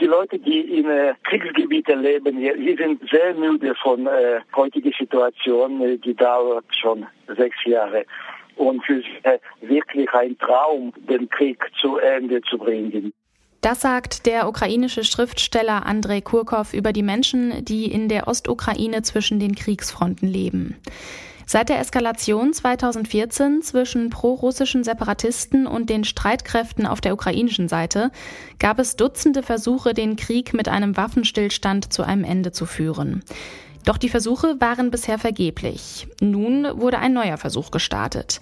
Die Leute, die in äh, Kriegsgebieten leben, die sind sehr müde von äh, heutiger Situation. Die dauert schon sechs Jahre. Und für sie äh, wirklich ein Traum, den Krieg zu Ende zu bringen. Das sagt der ukrainische Schriftsteller Andrei Kurkov über die Menschen, die in der Ostukraine zwischen den Kriegsfronten leben. Seit der Eskalation 2014 zwischen prorussischen Separatisten und den Streitkräften auf der ukrainischen Seite gab es Dutzende Versuche, den Krieg mit einem Waffenstillstand zu einem Ende zu führen. Doch die Versuche waren bisher vergeblich. Nun wurde ein neuer Versuch gestartet.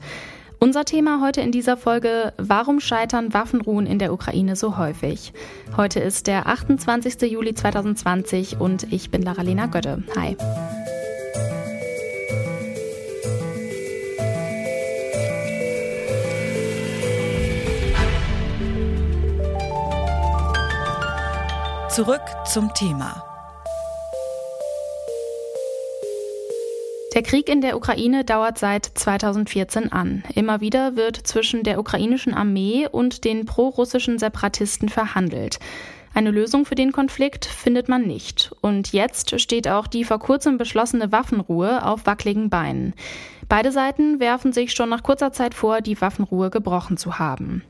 Unser Thema heute in dieser Folge, warum scheitern Waffenruhen in der Ukraine so häufig? Heute ist der 28. Juli 2020 und ich bin Lara-Lena Götte. Hi. Zurück zum Thema. Der Krieg in der Ukraine dauert seit 2014 an. Immer wieder wird zwischen der ukrainischen Armee und den prorussischen Separatisten verhandelt. Eine Lösung für den Konflikt findet man nicht. Und jetzt steht auch die vor kurzem beschlossene Waffenruhe auf wackeligen Beinen. Beide Seiten werfen sich schon nach kurzer Zeit vor, die Waffenruhe gebrochen zu haben.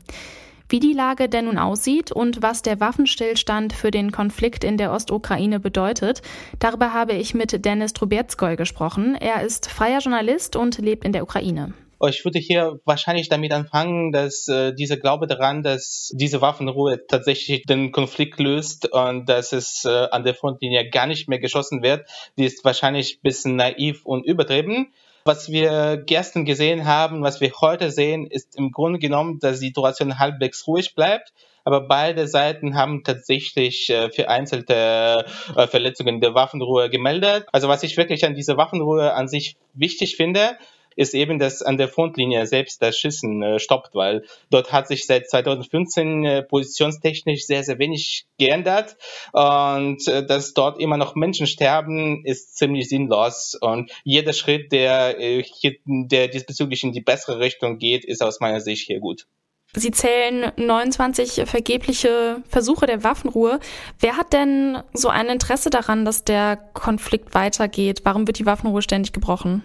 Wie die Lage denn nun aussieht und was der Waffenstillstand für den Konflikt in der Ostukraine bedeutet, darüber habe ich mit Dennis Trubetskoy gesprochen. Er ist freier Journalist und lebt in der Ukraine. Ich würde hier wahrscheinlich damit anfangen, dass äh, dieser Glaube daran, dass diese Waffenruhe tatsächlich den Konflikt löst und dass es äh, an der Frontlinie gar nicht mehr geschossen wird, die ist wahrscheinlich ein bisschen naiv und übertrieben. Was wir gestern gesehen haben, was wir heute sehen, ist im Grunde genommen, dass die Situation halbwegs ruhig bleibt. Aber beide Seiten haben tatsächlich äh, vereinzelte äh, Verletzungen der Waffenruhe gemeldet. Also was ich wirklich an dieser Waffenruhe an sich wichtig finde, ist eben, dass an der Frontlinie selbst das Schießen äh, stoppt, weil dort hat sich seit 2015 äh, positionstechnisch sehr, sehr wenig geändert und äh, dass dort immer noch Menschen sterben, ist ziemlich sinnlos und jeder Schritt, der, äh, hier, der diesbezüglich in die bessere Richtung geht, ist aus meiner Sicht hier gut. Sie zählen 29 vergebliche Versuche der Waffenruhe. Wer hat denn so ein Interesse daran, dass der Konflikt weitergeht? Warum wird die Waffenruhe ständig gebrochen?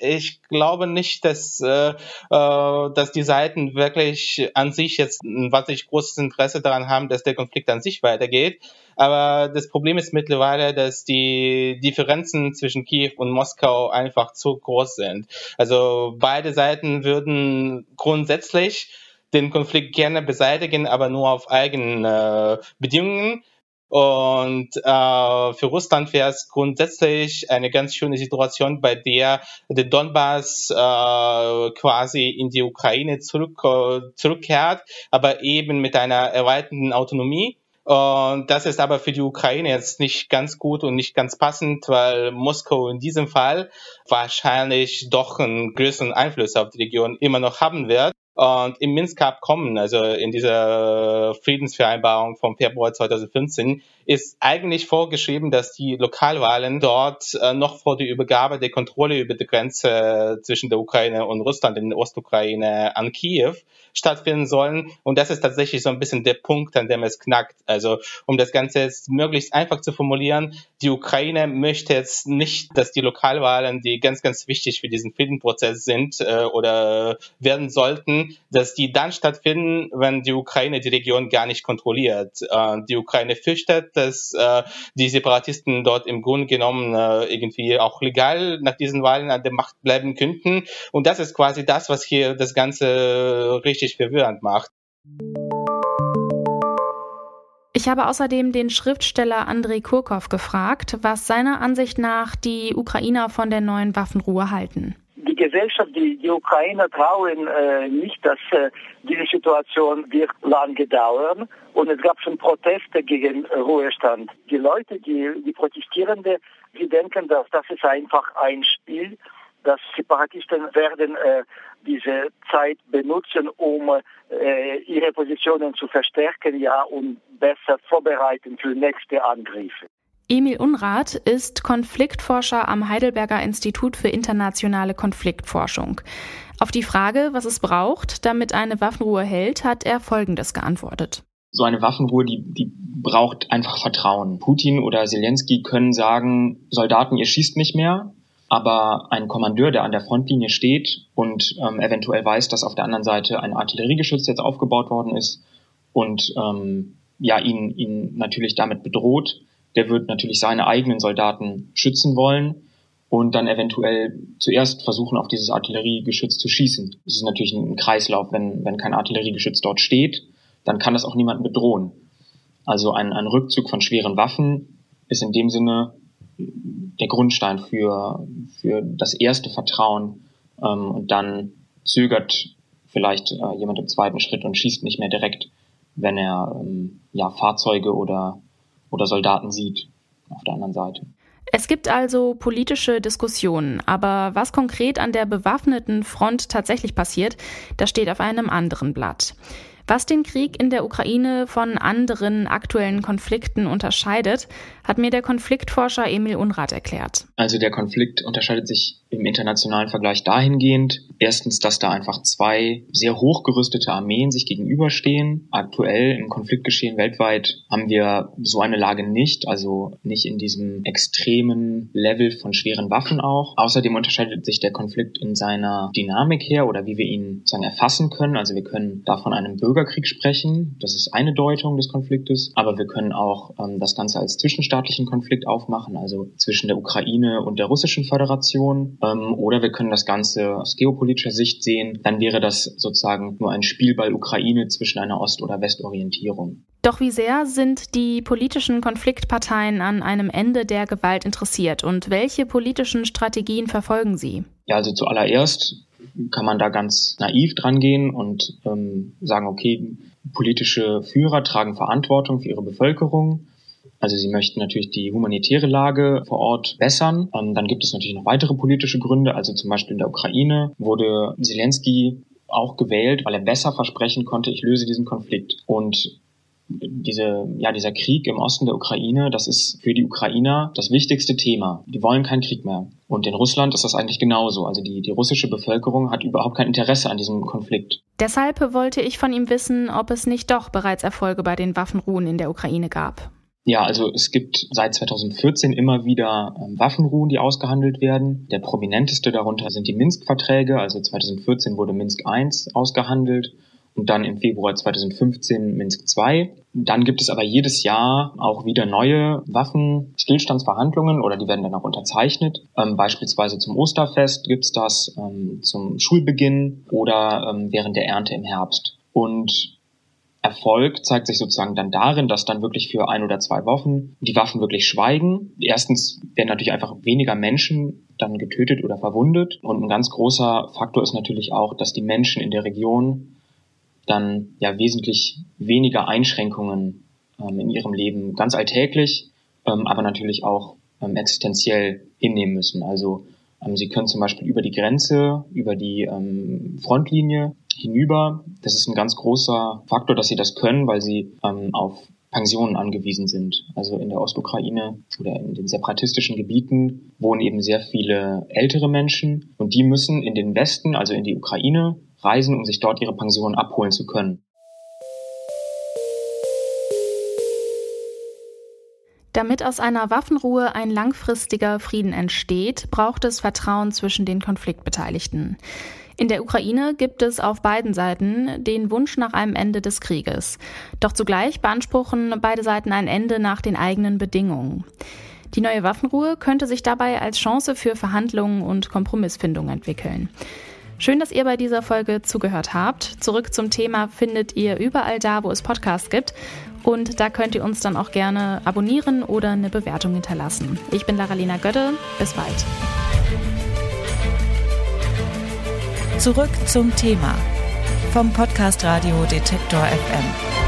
Ich glaube nicht, dass, äh, äh, dass die Seiten wirklich an sich jetzt ein wahnsinnig großes Interesse daran haben, dass der Konflikt an sich weitergeht. Aber das Problem ist mittlerweile, dass die Differenzen zwischen Kiew und Moskau einfach zu groß sind. Also beide Seiten würden grundsätzlich den Konflikt gerne beseitigen, aber nur auf eigene äh, Bedingungen. Und äh, für Russland wäre es grundsätzlich eine ganz schöne Situation, bei der der Donbass äh, quasi in die Ukraine zurück, äh, zurückkehrt, aber eben mit einer erweiterten Autonomie. Und das ist aber für die Ukraine jetzt nicht ganz gut und nicht ganz passend, weil Moskau in diesem Fall wahrscheinlich doch einen größeren Einfluss auf die Region immer noch haben wird. Und im Minsker Abkommen, also in dieser Friedensvereinbarung vom Februar 2015, ist eigentlich vorgeschrieben, dass die Lokalwahlen dort äh, noch vor der Übergabe der Kontrolle über die Grenze zwischen der Ukraine und Russland in der Ostukraine an Kiew stattfinden sollen. Und das ist tatsächlich so ein bisschen der Punkt, an dem es knackt. Also um das Ganze jetzt möglichst einfach zu formulieren, die Ukraine möchte jetzt nicht, dass die Lokalwahlen, die ganz, ganz wichtig für diesen Friedensprozess sind äh, oder werden sollten, dass die dann stattfinden, wenn die Ukraine die Region gar nicht kontrolliert. Äh, die Ukraine fürchtet, dass äh, die Separatisten dort im Grunde genommen äh, irgendwie auch legal nach diesen Wahlen an der Macht bleiben könnten. Und das ist quasi das, was hier das Ganze richtig verwirrend macht. Ich habe außerdem den Schriftsteller Andrei Kurkov gefragt, was seiner Ansicht nach die Ukrainer von der neuen Waffenruhe halten. Gesellschaft, die, die Ukrainer trauen äh, nicht, dass äh, diese Situation wird lange dauern. Und es gab schon Proteste gegen Ruhestand. Die Leute, die, die Protestierenden, die denken, dass das ist einfach ein Spiel. Dass Separatisten werden äh, diese Zeit benutzen, um äh, ihre Positionen zu verstärken, ja, und besser vorbereiten für nächste Angriffe. Emil Unrath ist Konfliktforscher am Heidelberger Institut für internationale Konfliktforschung. Auf die Frage, was es braucht, damit eine Waffenruhe hält, hat er Folgendes geantwortet. So eine Waffenruhe, die, die braucht einfach Vertrauen. Putin oder Zelensky können sagen, Soldaten, ihr schießt nicht mehr, aber ein Kommandeur, der an der Frontlinie steht und ähm, eventuell weiß, dass auf der anderen Seite ein Artilleriegeschütz jetzt aufgebaut worden ist und ähm, ja ihn, ihn natürlich damit bedroht, der wird natürlich seine eigenen Soldaten schützen wollen und dann eventuell zuerst versuchen, auf dieses Artilleriegeschütz zu schießen. Das ist natürlich ein Kreislauf. Wenn, wenn kein Artilleriegeschütz dort steht, dann kann das auch niemanden bedrohen. Also ein, ein Rückzug von schweren Waffen ist in dem Sinne der Grundstein für, für das erste Vertrauen. Ähm, und dann zögert vielleicht äh, jemand im zweiten Schritt und schießt nicht mehr direkt, wenn er ähm, ja, Fahrzeuge oder, oder Soldaten sieht auf der anderen Seite. Es gibt also politische Diskussionen, aber was konkret an der bewaffneten Front tatsächlich passiert, das steht auf einem anderen Blatt. Was den Krieg in der Ukraine von anderen aktuellen Konflikten unterscheidet, hat mir der Konfliktforscher Emil Unrath erklärt. Also der Konflikt unterscheidet sich im internationalen Vergleich dahingehend, erstens, dass da einfach zwei sehr hochgerüstete Armeen sich gegenüberstehen. Aktuell im Konfliktgeschehen weltweit haben wir so eine Lage nicht, also nicht in diesem extremen Level von schweren Waffen auch. Außerdem unterscheidet sich der Konflikt in seiner Dynamik her oder wie wir ihn sozusagen erfassen können. Also wir können da von einem Bürgerkrieg sprechen, das ist eine Deutung des Konfliktes, aber wir können auch ähm, das Ganze als zwischenstaatlichen Konflikt aufmachen, also zwischen der Ukraine und der russischen Föderation. Ähm, oder wir können das Ganze aus geopolitischer Sicht sehen, dann wäre das sozusagen nur ein Spielball Ukraine zwischen einer Ost- oder Westorientierung. Doch wie sehr sind die politischen Konfliktparteien an einem Ende der Gewalt interessiert? Und welche politischen Strategien verfolgen sie? Ja, also zuallererst kann man da ganz naiv dran gehen und ähm, sagen, okay, politische Führer tragen Verantwortung für ihre Bevölkerung also sie möchten natürlich die humanitäre Lage vor Ort bessern. Ähm, dann gibt es natürlich noch weitere politische Gründe. Also zum Beispiel in der Ukraine wurde Zelensky auch gewählt, weil er besser versprechen konnte, ich löse diesen Konflikt. Und diese, ja, dieser Krieg im Osten der Ukraine, das ist für die Ukrainer das wichtigste Thema. Die wollen keinen Krieg mehr. Und in Russland ist das eigentlich genauso. Also die, die russische Bevölkerung hat überhaupt kein Interesse an diesem Konflikt. Deshalb wollte ich von ihm wissen, ob es nicht doch bereits Erfolge bei den Waffenruhen in der Ukraine gab. Ja, also es gibt seit 2014 immer wieder ähm, Waffenruhen, die ausgehandelt werden. Der prominenteste darunter sind die Minsk-Verträge. Also 2014 wurde Minsk I ausgehandelt und dann im Februar 2015 Minsk II. Dann gibt es aber jedes Jahr auch wieder neue Waffenstillstandsverhandlungen oder die werden dann auch unterzeichnet. Ähm, beispielsweise zum Osterfest gibt's das, ähm, zum Schulbeginn oder ähm, während der Ernte im Herbst. Und Erfolg zeigt sich sozusagen dann darin, dass dann wirklich für ein oder zwei Wochen die Waffen wirklich schweigen. Erstens werden natürlich einfach weniger Menschen dann getötet oder verwundet. Und ein ganz großer Faktor ist natürlich auch, dass die Menschen in der Region dann ja wesentlich weniger Einschränkungen ähm, in ihrem Leben ganz alltäglich, ähm, aber natürlich auch ähm, existenziell hinnehmen müssen. Also ähm, sie können zum Beispiel über die Grenze, über die ähm, Frontlinie hinüber. Das ist ein ganz großer Faktor, dass sie das können, weil sie ähm, auf Pensionen angewiesen sind. Also in der Ostukraine oder in den separatistischen Gebieten wohnen eben sehr viele ältere Menschen und die müssen in den Westen, also in die Ukraine, reisen, um sich dort ihre Pensionen abholen zu können. Damit aus einer Waffenruhe ein langfristiger Frieden entsteht, braucht es Vertrauen zwischen den Konfliktbeteiligten. In der Ukraine gibt es auf beiden Seiten den Wunsch nach einem Ende des Krieges. Doch zugleich beanspruchen beide Seiten ein Ende nach den eigenen Bedingungen. Die neue Waffenruhe könnte sich dabei als Chance für Verhandlungen und Kompromissfindung entwickeln. Schön, dass ihr bei dieser Folge zugehört habt. Zurück zum Thema findet ihr überall da, wo es Podcasts gibt. Und da könnt ihr uns dann auch gerne abonnieren oder eine Bewertung hinterlassen. Ich bin Laralina Götte. Bis bald. Zurück zum Thema vom Podcast Radio Detektor FM.